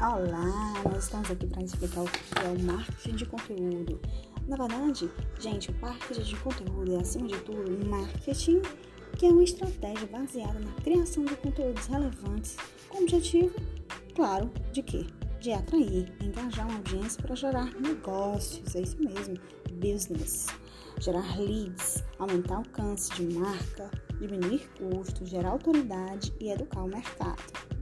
Olá, nós estamos aqui para explicar o que é o marketing de conteúdo. Na verdade, gente, o marketing de conteúdo é, acima de tudo, marketing que é uma estratégia baseada na criação de conteúdos relevantes com o objetivo, claro, de quê? De atrair, engajar uma audiência para gerar negócios, é isso mesmo, business. Gerar leads, aumentar o alcance de marca, diminuir custos, gerar autoridade e educar o mercado.